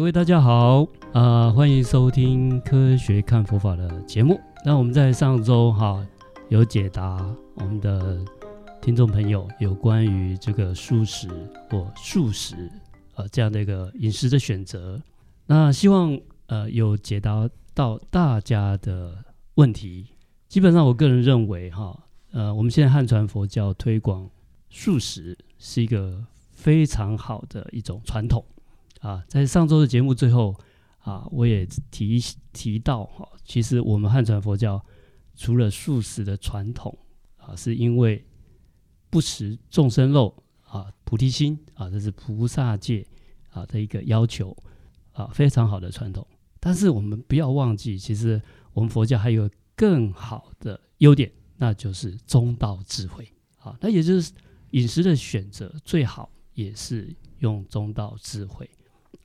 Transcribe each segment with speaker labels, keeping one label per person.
Speaker 1: 各位大家好，啊、呃，欢迎收听《科学看佛法》的节目。那我们在上周哈有解答我们的听众朋友有关于这个素食或素食呃这样的一个饮食的选择。那希望呃有解答到大家的问题。基本上，我个人认为哈呃我们现在汉传佛教推广素食是一个非常好的一种传统。啊，在上周的节目最后啊，我也提提到哈，其实我们汉传佛教除了素食的传统啊，是因为不食众生肉啊，菩提心啊，这是菩萨戒啊的一个要求啊，非常好的传统。但是我们不要忘记，其实我们佛教还有更好的优点，那就是中道智慧啊，那也就是饮食的选择最好也是用中道智慧。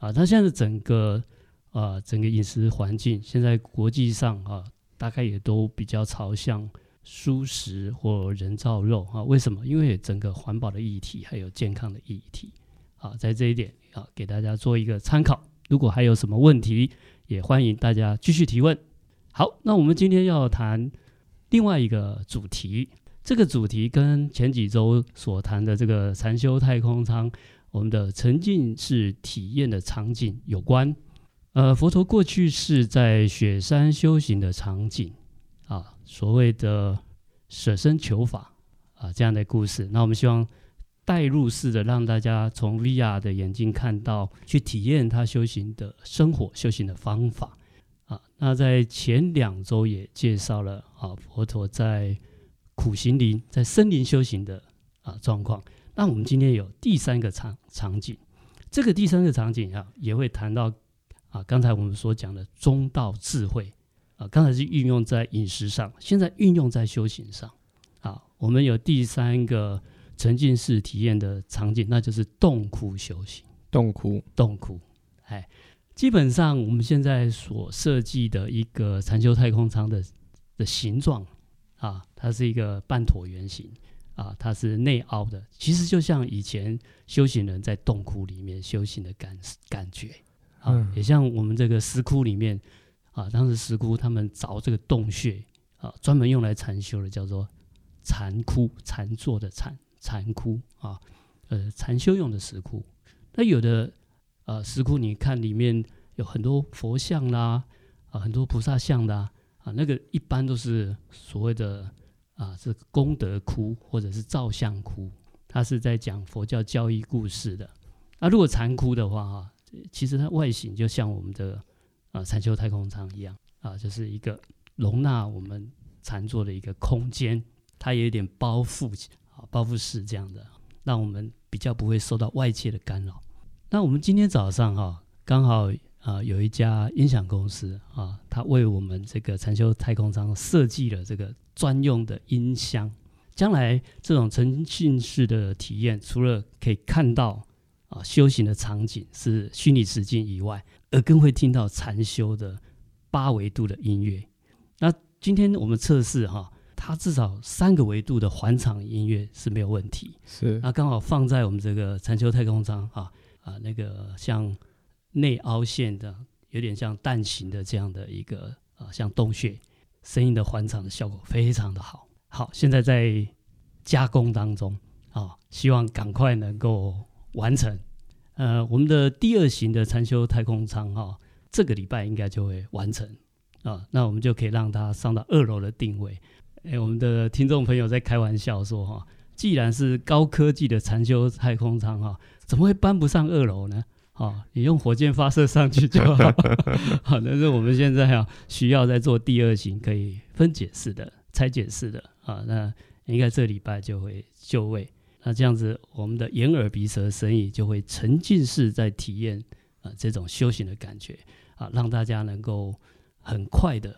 Speaker 1: 啊，它现在整个啊，整个饮食环境，现在国际上啊，大概也都比较朝向素食或人造肉啊。为什么？因为整个环保的议题，还有健康的议题啊，在这一点啊，给大家做一个参考。如果还有什么问题，也欢迎大家继续提问。好，那我们今天要谈另外一个主题，这个主题跟前几周所谈的这个禅修太空舱。我们的沉浸式体验的场景有关，呃，佛陀过去是在雪山修行的场景啊，所谓的舍身求法啊这样的故事。那我们希望带入式的让大家从 VR 的眼睛看到，去体验他修行的生活、修行的方法啊。那在前两周也介绍了啊，佛陀在苦行林、在森林修行的啊状况。那我们今天有第三个场场景，这个第三个场景啊，也会谈到啊，刚才我们所讲的中道智慧啊，刚才是运用在饮食上，现在运用在修行上啊。我们有第三个沉浸式体验的场景，那就是洞窟修行。
Speaker 2: 洞窟，
Speaker 1: 洞窟，哎，基本上我们现在所设计的一个禅修太空舱的的形状啊，它是一个半椭圆形。啊，它是内凹的，其实就像以前修行人在洞窟里面修行的感感觉啊，嗯、也像我们这个石窟里面啊，当时石窟他们凿这个洞穴啊，专门用来禅修的，叫做禅窟，禅坐的禅，禅窟啊，呃，禅修用的石窟。那有的呃石窟，你看里面有很多佛像啦，啊，很多菩萨像啦，啊，那个一般都是所谓的。啊，是功德窟或者是造像窟，它是在讲佛教教义故事的。啊，如果禅窟的话，哈，其实它外形就像我们的啊禅修太空舱一样啊，就是一个容纳我们禅坐的一个空间，它也有点包覆啊，包覆式这样的，让我们比较不会受到外界的干扰。那我们今天早上哈，刚好。啊，有一家音响公司啊，他为我们这个禅修太空舱设计了这个专用的音箱。将来这种沉浸式的体验，除了可以看到啊修行的场景是虚拟实境以外，而更会听到禅修的八维度的音乐。那今天我们测试哈，它至少三个维度的环场音乐是没有问题。
Speaker 2: 是，
Speaker 1: 那刚好放在我们这个禅修太空舱啊啊，那个像。内凹陷的，有点像蛋形的这样的一个啊，像洞穴，声音的环场的效果非常的好。好，现在在加工当中啊，希望赶快能够完成。呃，我们的第二型的禅修太空舱哈，这个礼拜应该就会完成啊，那我们就可以让它上到二楼的定位。哎，我们的听众朋友在开玩笑说哈，既然是高科技的禅修太空舱哈，怎么会搬不上二楼呢？好，你用火箭发射上去就好。好，但是我们现在啊，需要在做第二型，可以分解式的、拆解式的啊。那应该这礼拜就会就位。那这样子，我们的眼耳鼻舌身意就会沉浸式在体验啊这种修行的感觉啊，让大家能够很快的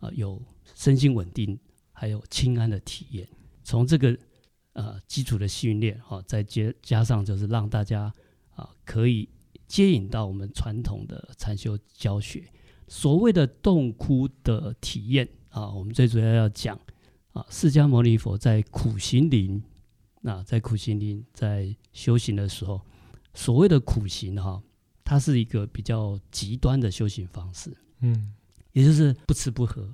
Speaker 1: 啊有身心稳定，还有清安的体验。从这个呃基础的训练啊，再接加上就是让大家啊可以。接引到我们传统的禅修教学，所谓的洞窟的体验啊，我们最主要要讲啊，释迦牟尼佛在苦行林，那在苦行林在修行的时候，所谓的苦行哈，它是一个比较极端的修行方式。
Speaker 2: 嗯，
Speaker 1: 也就是不吃不喝。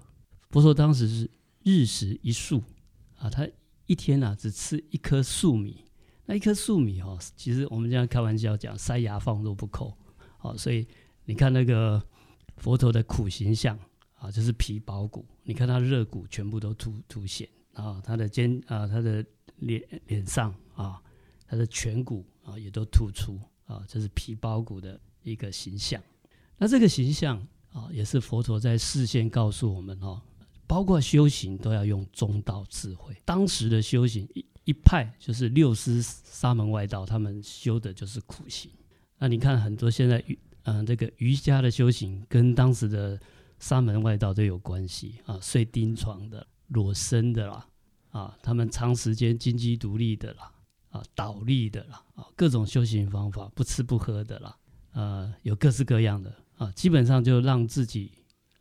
Speaker 1: 佛陀当时是日食一素啊，他一天啊只吃一颗粟米。那一颗粟米哈、其实我们这样开玩笑讲，塞牙缝都不够。好、所以你看那个佛陀的苦形象啊，就是皮包骨，你看他肋骨全部都凸凸显啊，他的肩啊，他的脸脸上啊，他的颧骨啊也都突出啊，这、是皮包骨的一个形象。那这个形象啊，也是佛陀在事先告诉我们哦，包括修行都要用中道智慧。当时的修行一派就是六师沙门外道，他们修的就是苦行。那你看很多现在瑜嗯这个瑜伽的修行，跟当时的沙门外道都有关系啊，睡钉床的、裸身的啦，啊，他们长时间金鸡独立的啦，啊，倒立的啦，啊，各种修行方法，不吃不喝的啦，呃，有各式各样的啊，基本上就让自己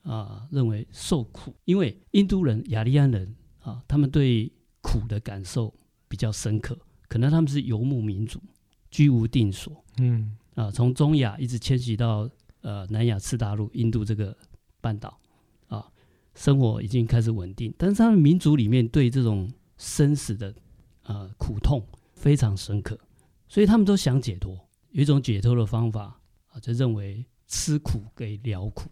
Speaker 1: 啊认为受苦，因为印度人、雅利安人啊，他们对苦的感受。比较深刻，可能他们是游牧民族，居无定所。嗯啊，从中亚一直迁徙到呃南亚次大陆、印度这个半岛啊，生活已经开始稳定。但是他们民族里面对这种生死的呃苦痛非常深刻，所以他们都想解脱。有一种解脱的方法啊，就认为吃苦给了苦。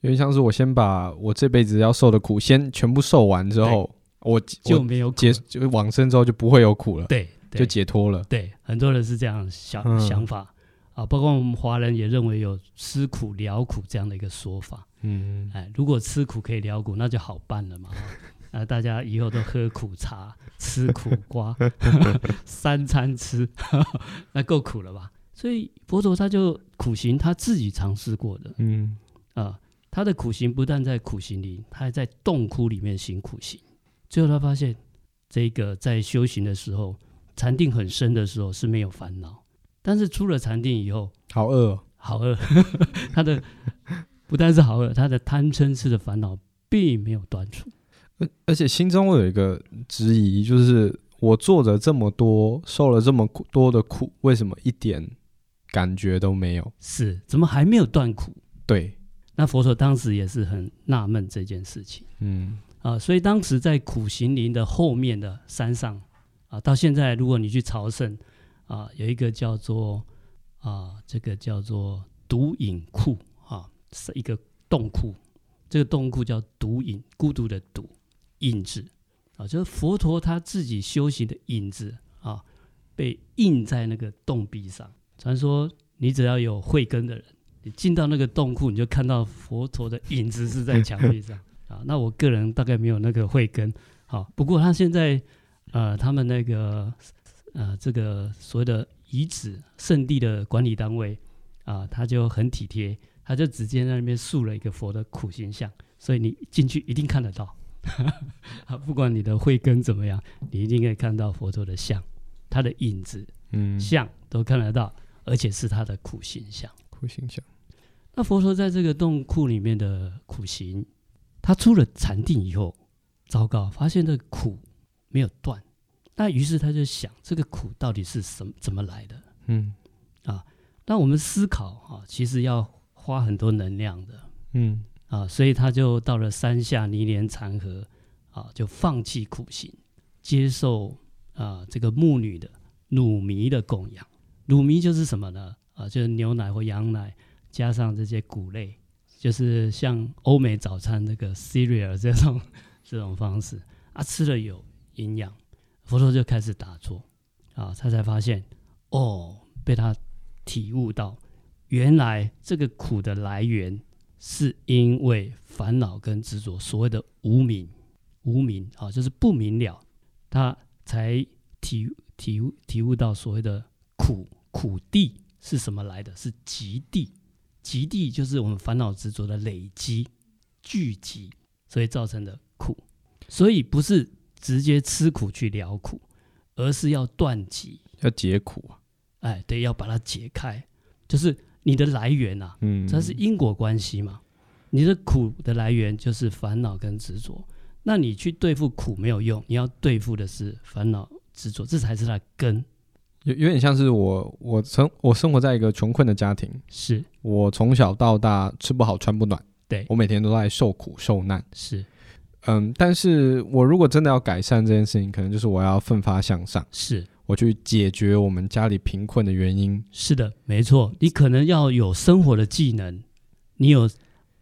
Speaker 2: 因为像是我先把我这辈子要受的苦先全部受完之后。我
Speaker 1: 就没有
Speaker 2: 解，就往生之后就不会有苦了，
Speaker 1: 对，对
Speaker 2: 就解脱了。
Speaker 1: 对，很多人是这样想、嗯、想法啊，包括我们华人也认为有吃苦了苦这样的一个说法。嗯，哎，如果吃苦可以了苦，那就好办了嘛。啊，大家以后都喝苦茶，吃苦瓜，三餐吃，那够苦了吧？所以佛陀他就苦行，他自己尝试过的。嗯，啊，他的苦行不但在苦行里，他还在洞窟里面行苦行。最后他发现，这个在修行的时候，禅定很深的时候是没有烦恼，但是出了禅定以后，
Speaker 2: 好饿哦，
Speaker 1: 好饿。他的不但是好饿，他的贪嗔痴的烦恼并没有断除。
Speaker 2: 而而且心中有一个质疑，就是我做了这么多，受了这么多的苦，为什么一点感觉都没有？
Speaker 1: 是，怎么还没有断苦？
Speaker 2: 对，
Speaker 1: 那佛陀当时也是很纳闷这件事情。嗯。啊，所以当时在苦行林的后面的山上，啊，到现在如果你去朝圣，啊，有一个叫做啊，这个叫做独影窟，啊，是一个洞窟，这个洞窟叫独影，孤独的独，印字，啊，就是佛陀他自己修行的影子啊，被印在那个洞壁上。传说你只要有慧根的人，你进到那个洞窟，你就看到佛陀的影子是在墙壁上。啊，那我个人大概没有那个慧根，好，不过他现在，呃，他们那个，呃，这个所谓的遗址圣地的管理单位，啊，他就很体贴，他就直接在那边塑了一个佛的苦行像，所以你进去一定看得到，啊，不管你的慧根怎么样，你一定可以看到佛陀的像，他的影子，嗯，像都看得到，而且是他的苦行像，
Speaker 2: 苦行像。
Speaker 1: 那佛陀在这个洞窟里面的苦行。他出了禅定以后，糟糕，发现这个苦没有断。那于是他就想，这个苦到底是什么怎么来的？嗯，啊，那我们思考啊，其实要花很多能量的。嗯，啊，所以他就到了山下泥莲禅河，啊，就放弃苦行，接受啊这个牧女的乳糜的供养。乳糜就是什么呢？啊，就是牛奶或羊奶加上这些谷类。就是像欧美早餐那个 cereal 这种 这种方式。啊，吃了有营养，佛陀就开始打坐。啊，他才发现哦，被他体悟到，原来这个苦的来源是因为烦恼跟执着，所谓的无明，无明啊，就是不明了，他才体体体悟到所谓的苦苦地是什么来的，是极地。极地就是我们烦恼执着的累积聚集，所以造成的苦。所以不是直接吃苦去了苦，而是要断集，
Speaker 2: 要解苦啊！
Speaker 1: 哎，对，要把它解开，就是你的来源啊，嗯，这是因果关系嘛。你的苦的来源就是烦恼跟执着，那你去对付苦没有用，你要对付的是烦恼执着，这才是它的根。
Speaker 2: 有有点像是我我生我生活在一个穷困的家庭，
Speaker 1: 是。
Speaker 2: 我从小到大吃不好穿不暖，
Speaker 1: 对。
Speaker 2: 我每天都在受苦受难，
Speaker 1: 是。
Speaker 2: 嗯，但是我如果真的要改善这件事情，可能就是我要奋发向上，
Speaker 1: 是，
Speaker 2: 我去解决我们家里贫困的原因。
Speaker 1: 是的，没错，你可能要有生活的技能，你有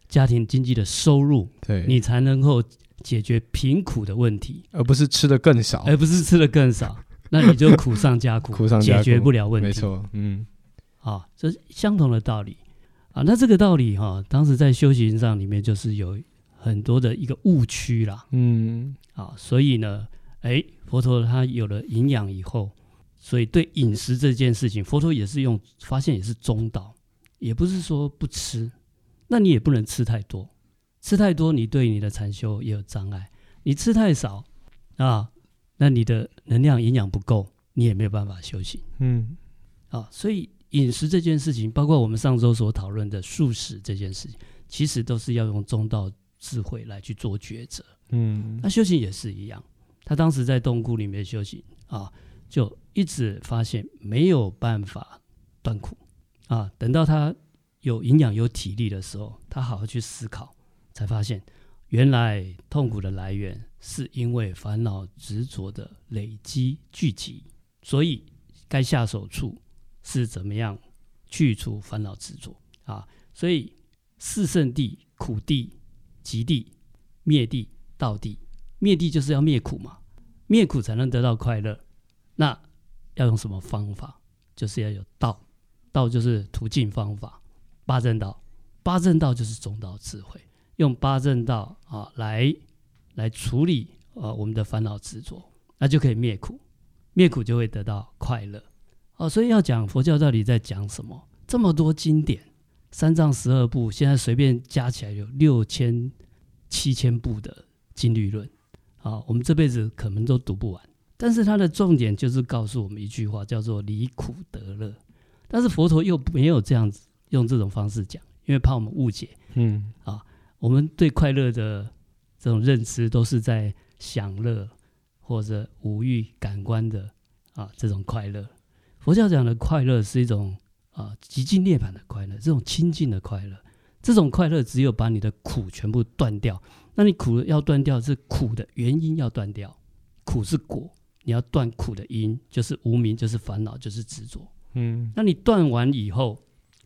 Speaker 1: 家庭经济的收入，
Speaker 2: 对，
Speaker 1: 你才能够解决贫苦的问题，
Speaker 2: 而不是吃的更少，
Speaker 1: 而不是吃的更少。那你就苦上加苦，
Speaker 2: 苦上加苦，
Speaker 1: 解决不了问题。
Speaker 2: 没错，嗯，
Speaker 1: 啊，这是相同的道理啊。那这个道理哈、啊，当时在修行上里面就是有很多的一个误区啦，
Speaker 2: 嗯，
Speaker 1: 啊，所以呢，哎，佛陀他有了营养以后，所以对饮食这件事情，佛陀也是用发现也是中道，也不是说不吃，那你也不能吃太多，吃太多你对你的禅修也有障碍，你吃太少啊。那你的能量营养不够，你也没有办法修行。
Speaker 2: 嗯，
Speaker 1: 啊，所以饮食这件事情，包括我们上周所讨论的素食这件事情，其实都是要用中道智慧来去做抉择。
Speaker 2: 嗯，
Speaker 1: 那修行也是一样，他当时在洞窟里面修行啊，就一直发现没有办法断苦啊。等到他有营养、有体力的时候，他好好去思考，才发现原来痛苦的来源。是因为烦恼执着的累积聚集，所以该下手处是怎么样去除烦恼执着啊？所以四圣谛：苦谛、集谛、灭谛、道谛。灭谛就是要灭苦嘛，灭苦才能得到快乐。那要用什么方法？就是要有道，道就是途径方法。八正道，八正道就是中道智慧，用八正道啊来。来处理呃我们的烦恼执着，那就可以灭苦，灭苦就会得到快乐。哦，所以要讲佛教到底在讲什么？这么多经典，三藏十二部，现在随便加起来有六千七千部的经律论，啊，我们这辈子可能都读不完。但是它的重点就是告诉我们一句话，叫做离苦得乐。但是佛陀又没有这样子用这种方式讲，因为怕我们误解。嗯，啊，我们对快乐的。这种认知都是在享乐或者五欲感官的啊，这种快乐。佛教讲的快乐是一种啊极尽涅槃的快乐，这种清净的快乐。这种快乐只有把你的苦全部断掉。那你苦要断掉，是苦的原因要断掉。苦是果，你要断苦的因，就是无明，就是烦恼，就是执着。嗯，那你断完以后，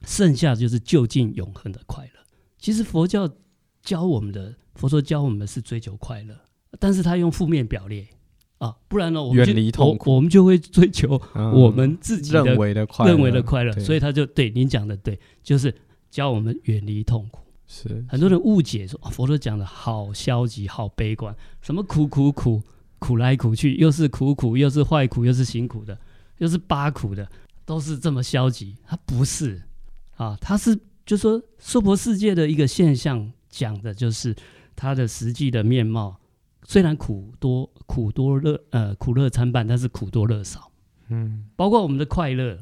Speaker 1: 剩下就是就近永恒的快乐。其实佛教教我们的。佛说教我们是追求快乐，但是他用负面表列啊，不然呢，我们就远离痛苦我，我们就会追求我们自己认为的快乐，认为的快乐，所以他就对您讲的对，就是教我们远离痛苦。是很多人误解说，佛陀讲的好消极、好悲观，什么苦苦苦苦来苦去，又是苦苦，又是坏苦，又是辛苦的，又是八苦的，都是这么消极。他不是啊，他是就说娑婆世界的一个现象，讲的就是。它的实际的面貌，虽然苦多苦多乐呃苦乐参半，但是苦多乐少，嗯，包括我们的快乐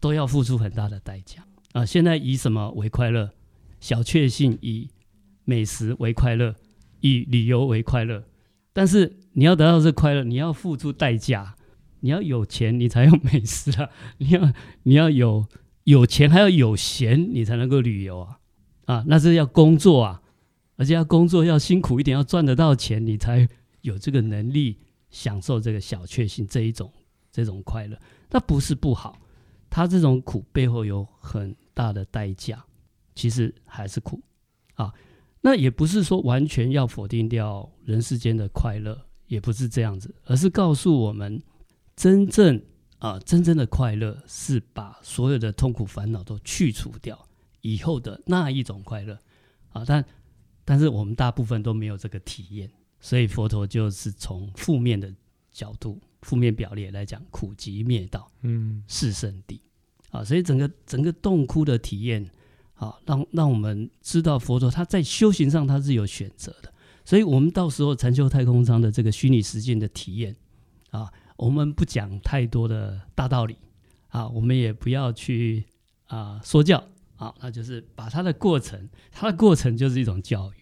Speaker 1: 都要付出很大的代价啊、呃。现在以什么为快乐？小确幸，以美食为快乐，以旅游为快乐。但是你要得到这快乐，你要付出代价，你要有钱，你才有美食啊。你要 你要有有钱，还要有闲，你才能够旅游啊啊，那是要工作啊。而且要工作要辛苦一点，要赚得到钱，你才有这个能力享受这个小确幸这一种这种快乐。那不是不好，他这种苦背后有很大的代价，其实还是苦啊。那也不是说完全要否定掉人世间的快乐，也不是这样子，而是告诉我们，真正啊真正的快乐是把所有的痛苦烦恼都去除掉以后的那一种快乐啊，但。但是我们大部分都没有这个体验，所以佛陀就是从负面的角度、负面表列来讲苦集灭道，嗯，是圣地啊，所以整个整个洞窟的体验啊，让让我们知道佛陀他在修行上他是有选择的，所以我们到时候禅修太空舱的这个虚拟实境的体验啊，我们不讲太多的大道理啊，我们也不要去啊说教。好，那就是把它的过程，它的过程就是一种教育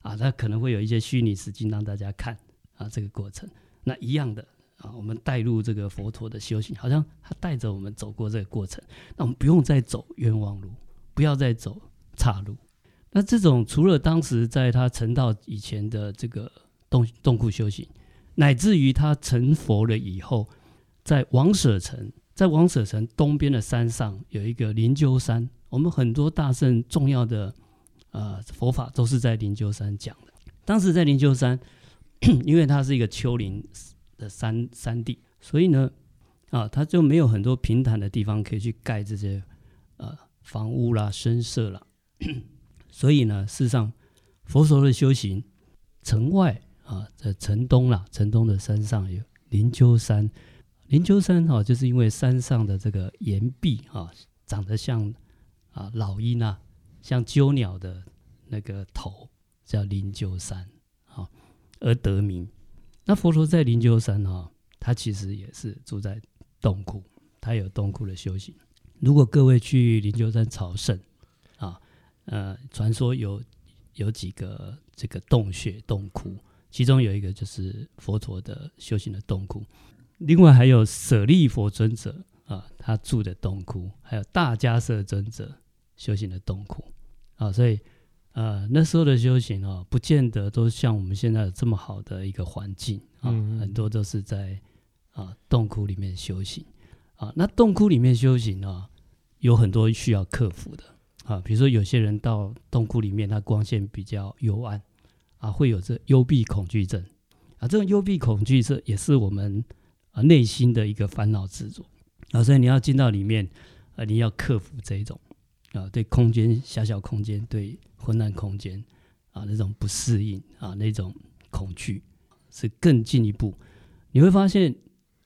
Speaker 1: 啊，它可能会有一些虚拟实境让大家看啊，这个过程，那一样的啊，我们带入这个佛陀的修行，好像他带着我们走过这个过程，那我们不用再走冤枉路，不要再走岔路。那这种除了当时在他成道以前的这个洞洞窟修行，乃至于他成佛了以后，在王舍城，在王舍城东边的山上有一个灵鹫山，我们很多大圣重要的呃佛法都是在灵鹫山讲的。当时在灵鹫山，因为它是一个丘陵的山山地，所以呢，啊，它就没有很多平坦的地方可以去盖这些呃房屋啦、僧舍啦。所以呢，事实上，佛陀的修行，城外啊，在城东啦，城东的山上有灵鹫山。灵鹫山哈、啊，就是因为山上的这个岩壁啊，长得像啊老鹰啊，像鸠鸟的那个头。叫灵鹫山，好，而得名。那佛陀在灵鹫山哈，他其实也是住在洞窟，他有洞窟的修行。如果各位去灵鹫山朝圣啊，呃，传说有有几个这个洞穴洞窟，其中有一个就是佛陀的修行的洞窟。另外还有舍利佛尊者啊，他住的洞窟，还有大迦叶尊者修行的洞窟啊，所以。呃，那时候的修行哦，不见得都像我们现在有这么好的一个环境啊，嗯、很多都是在啊洞窟里面修行啊。那洞窟里面修行啊，有很多需要克服的啊，比如说有些人到洞窟里面，它光线比较幽暗啊，会有这幽闭恐惧症啊。这种幽闭恐惧症也是我们啊内心的一个烦恼执着啊，所以你要进到里面啊，你要克服这一种。啊，对空间狭小空间，对昏暗空间啊，那种不适应啊，那种恐惧是更进一步。你会发现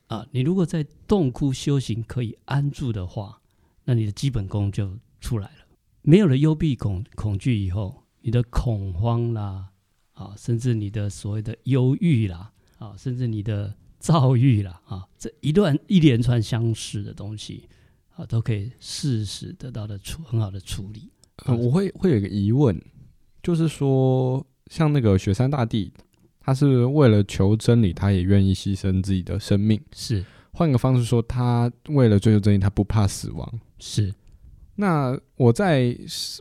Speaker 1: 啊，你如果在洞窟修行可以安住的话，那你的基本功就出来了。没有了幽闭恐恐惧以后，你的恐慌啦啊，甚至你的所谓的忧郁啦啊，甚至你的躁郁啦啊，这一段一连串相似的东西。都可以适时得到的处很好的处理。
Speaker 2: 呃，我会会有一个疑问，就是说，像那个雪山大帝，他是为了求真理，他也愿意牺牲自己的生命。
Speaker 1: 是，
Speaker 2: 换个方式说，他为了追求真理，他不怕死亡。
Speaker 1: 是。
Speaker 2: 那我在，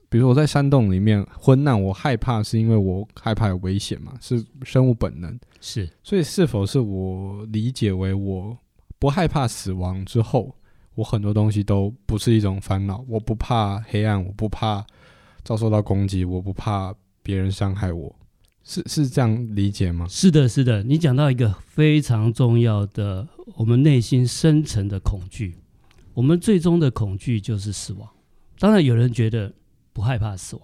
Speaker 2: 比如说我在山洞里面昏难，我害怕是因为我害怕有危险嘛？是生物本能。
Speaker 1: 是。所
Speaker 2: 以，是否是我理解为我不害怕死亡之后？我很多东西都不是一种烦恼，我不怕黑暗，我不怕遭受到攻击，我不怕别人伤害我，是是这样理解吗？
Speaker 1: 是的，是的，你讲到一个非常重要的，我们内心深层的恐惧，我们最终的恐惧就是死亡。当然，有人觉得不害怕死亡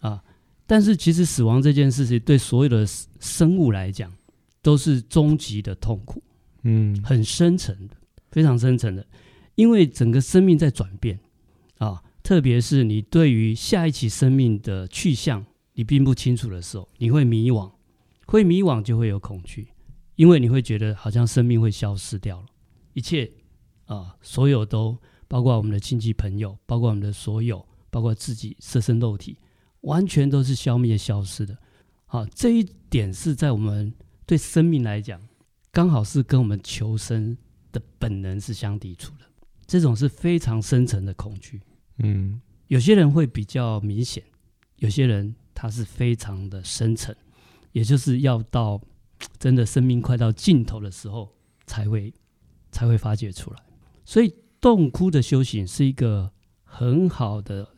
Speaker 1: 啊，但是其实死亡这件事情对所有的生物来讲都是终极的痛苦，嗯，很深层的，非常深层的。因为整个生命在转变啊，特别是你对于下一期生命的去向你并不清楚的时候，你会迷惘，会迷惘就会有恐惧，因为你会觉得好像生命会消失掉了，一切啊，所有都包括我们的亲戚朋友，包括我们的所有，包括自己色身肉体，完全都是消灭消失的。好，这一点是在我们对生命来讲，刚好是跟我们求生的本能是相抵触的。这种是非常深层的恐惧，嗯，有些人会比较明显，有些人他是非常的深层，也就是要到真的生命快到尽头的时候才会才会发掘出来。所以洞窟的修行是一个很好的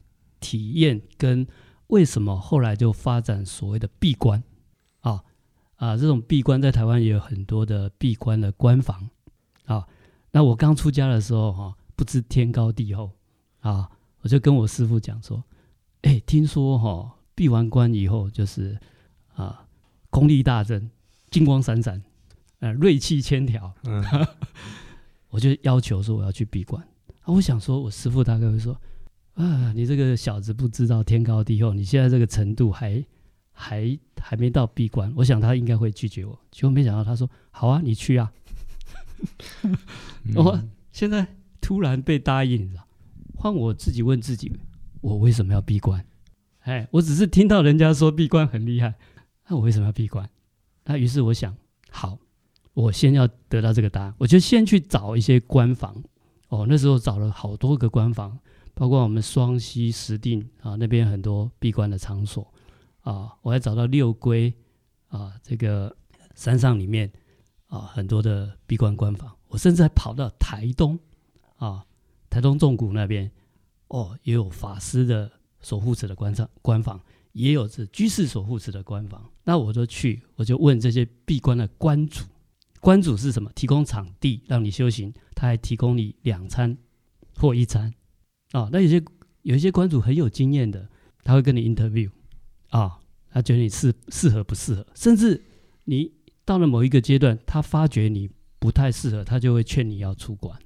Speaker 1: 体验，跟为什么后来就发展所谓的闭关啊啊，这种闭关在台湾也有很多的闭关的关房啊。那我刚出家的时候哈。不知天高地厚啊！我就跟我师傅讲说：“哎，听说哈、哦，闭完关以后就是啊，功力大增，金光闪闪，呃，锐气千条。嗯” 我就要求说我要去闭关。啊，我想说，我师傅大概会说：“啊，你这个小子不知道天高地厚，你现在这个程度还还还没到闭关。”我想他应该会拒绝我，结果没想到他说：“好啊，你去啊。”我现在。突然被答应了，换我自己问自己：我为什么要闭关？哎，我只是听到人家说闭关很厉害，那我为什么要闭关？那于是我想，好，我先要得到这个答案，我就先去找一些关房。哦，那时候找了好多个关房，包括我们双溪、石定啊那边很多闭关的场所啊，我还找到六龟啊这个山上里面啊很多的闭关关房。我甚至还跑到台东啊，台东纵谷那边哦，也有法师的守护者的官场官房，也有这居士守护者的官房。那我就去，我就问这些闭关的关主。关主是什么？提供场地让你修行，他还提供你两餐或一餐啊、哦。那有些有一些关主很有经验的，他会跟你 interview 啊、他觉得你适适合不适合，甚至你到了某一个阶段，他发觉你不太适合，他就会劝你要出关。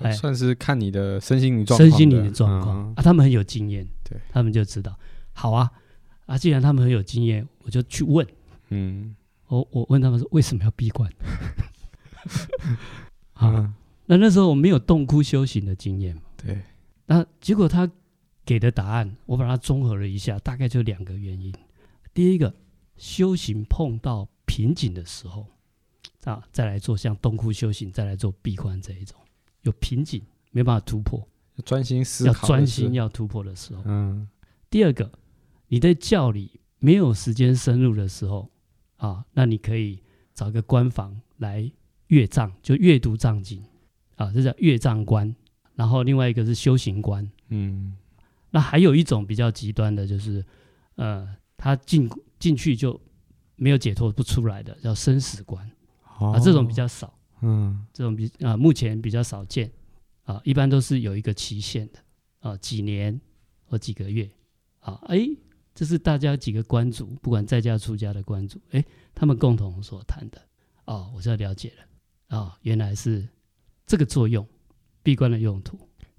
Speaker 2: 哎，算是看你的身心灵状况，
Speaker 1: 身心灵的。状况、
Speaker 2: 嗯、
Speaker 1: 啊，他们很有经验，
Speaker 2: 对，
Speaker 1: 他们就知道。好啊，啊，既然他们很有经验，我就去问，嗯。我我问他们说，为什么要闭关？啊，那那时候我没有洞窟修行的经验嘛，
Speaker 2: 对。
Speaker 1: 那结果他给的答案，我把它综合了一下，大概就两个原因。第一个，修行碰到瓶颈的时候啊，再来做像洞窟修行，再来做闭关这一种有瓶颈没办法突破，
Speaker 2: 专心思考，
Speaker 1: 要专心要突破的时候。
Speaker 2: 嗯。
Speaker 1: 第二个，你在教理没有时间深入的时候。啊，那你可以找个关房来阅藏，就阅读藏经，啊，这叫阅藏观。然后另外一个是修行观，嗯，那还有一种比较极端的，就是呃，他进进去就没有解脱不出来的，叫生死观，哦、啊，这种比较少，嗯，这种比啊目前比较少见，啊，一般都是有一个期限的，啊，几年或几个月，啊，哎。这是大家几个关主，不管在家出家的关主，哎，他们共同所谈的。哦，我就了解了。哦，原来是这个作用，闭关的用途。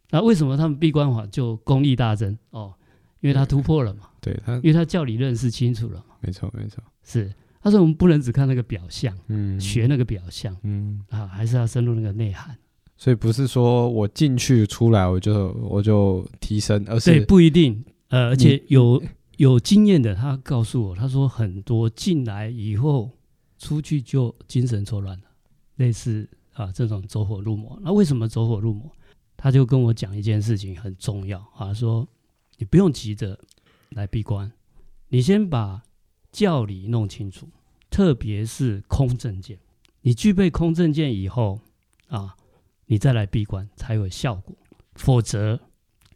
Speaker 1: 那为什么他们闭关法就功力大增？哦，因为他突破了嘛。
Speaker 2: 对他，
Speaker 1: 因为他教理认识清楚了嘛。
Speaker 2: 没错，没错。
Speaker 1: 是，他说我们不能只看那个表象，嗯，学那个表象，嗯，啊，还是要深入那个内涵。
Speaker 2: 所以不是说我进去出来我就我就提升，而是
Speaker 1: 对，不一定。呃，而且有。有经验的，他告诉我，他说很多进来以后出去就精神错乱了，类似啊这种走火入魔。那为什么走火入魔？他就跟我讲一件事情很重要啊，说你不用急着来闭关，你先把教理弄清楚，特别是空正见。你具备空正见以后啊，你再来闭关才有效果。否则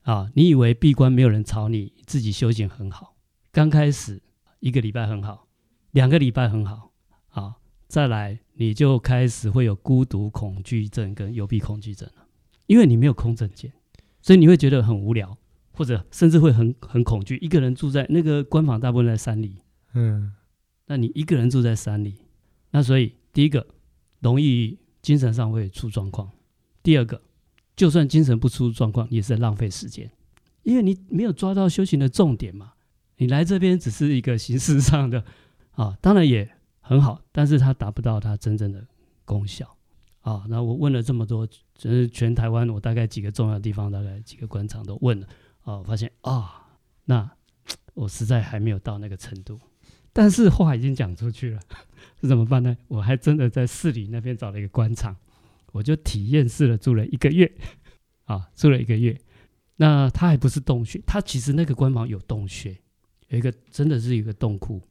Speaker 1: 啊，你以为闭关没有人吵你，自己修行很好。刚开始一个礼拜很好，两个礼拜很好，啊，再来你就开始会有孤独恐惧症跟幽闭恐惧症了，因为你没有空正见，所以你会觉得很无聊，或者甚至会很很恐惧。一个人住在那个官房，大部分在山里，嗯，那你一个人住在山里，那所以第一个容易精神上会出状况，第二个就算精神不出状况，也是在浪费时间，因为你没有抓到修行的重点嘛。你来这边只是一个形式上的啊，当然也很好，但是它达不到它真正的功效啊。那我问了这么多，就是全台湾我大概几个重要的地方，大概几个关场都问了啊，发现啊，那我实在还没有到那个程度。但是话已经讲出去了，这怎么办呢？我还真的在市里那边找了一个官场，我就体验式的住了一个月 啊，住了一个月。那它还不是洞穴，它其实那个官房有洞穴。有一个真的是一个洞窟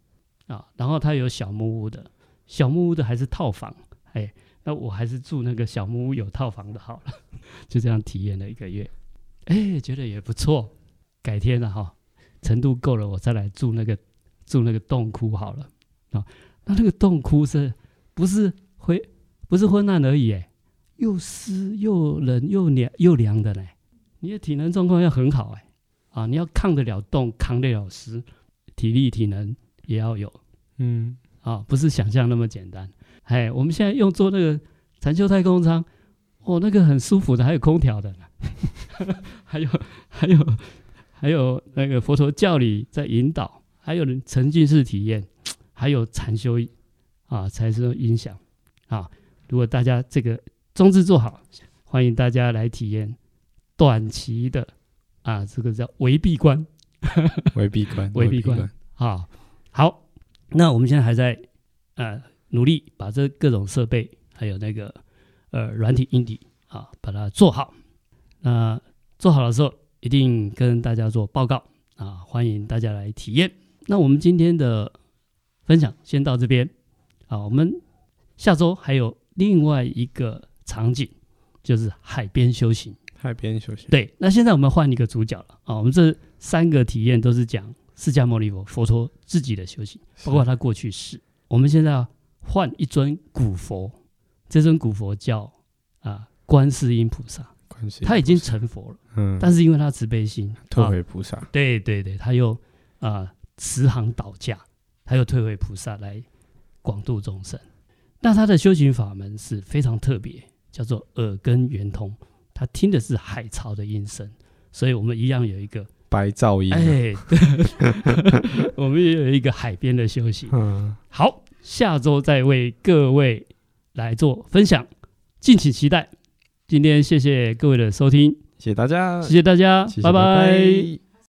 Speaker 1: 啊，然后它有小木屋的，小木屋的还是套房，哎，那我还是住那个小木屋有套房的好了，就这样体验了一个月，哎，觉得也不错，改天了哈，程度够了，我再来住那个住那个洞窟好了啊，那那个洞窟是不是灰不是昏暗而已，哎，又湿又冷又凉又凉的嘞，你的体能状况要很好哎。啊，你要抗得了冻，扛得了湿，体力体能也要有，嗯，啊，不是想象那么简单。哎，我们现在用做那个禅修太空舱，哦，那个很舒服的，还有空调的，还有还有还有那个佛陀教理在引导，还有沉浸式体验，还有禅修啊，禅修音响啊。如果大家这个装置做好，欢迎大家来体验短期的。啊，这个叫围闭关，
Speaker 2: 围闭关，
Speaker 1: 围闭关。啊，好，那我们现在还在呃努力把这各种设备还有那个呃软体硬体啊，把它做好。那做好的时候，一定跟大家做报告啊，欢迎大家来体验。那我们今天的分享先到这边啊，我们下周还有另外一个场景，就是海边修行。
Speaker 2: 海边修行。
Speaker 1: 对，那现在我们换一个主角了啊！我们这三个体验都是讲释迦牟尼佛佛陀自己的修行，包括他过去世。我们现在要换一尊古佛，这尊古佛叫啊观世音菩
Speaker 2: 萨，
Speaker 1: 他已经成佛了，
Speaker 2: 嗯，
Speaker 1: 但是因为他慈悲心，
Speaker 2: 退回菩萨，
Speaker 1: 啊，对对对，他又啊慈航倒驾，他又退回菩萨来广度众生。那他的修行法门是非常特别，叫做耳根圆通。他听的是海潮的音声，所以我们一样有一个
Speaker 2: 白噪音。
Speaker 1: 哎，我们也有一个海边的休息。
Speaker 2: 嗯，
Speaker 1: 好，下周再为各位来做分享，敬请期待。今天谢谢各位的收听，
Speaker 2: 谢谢大家，
Speaker 1: 谢谢大家，
Speaker 2: 谢谢
Speaker 1: 拜拜。
Speaker 2: 拜拜。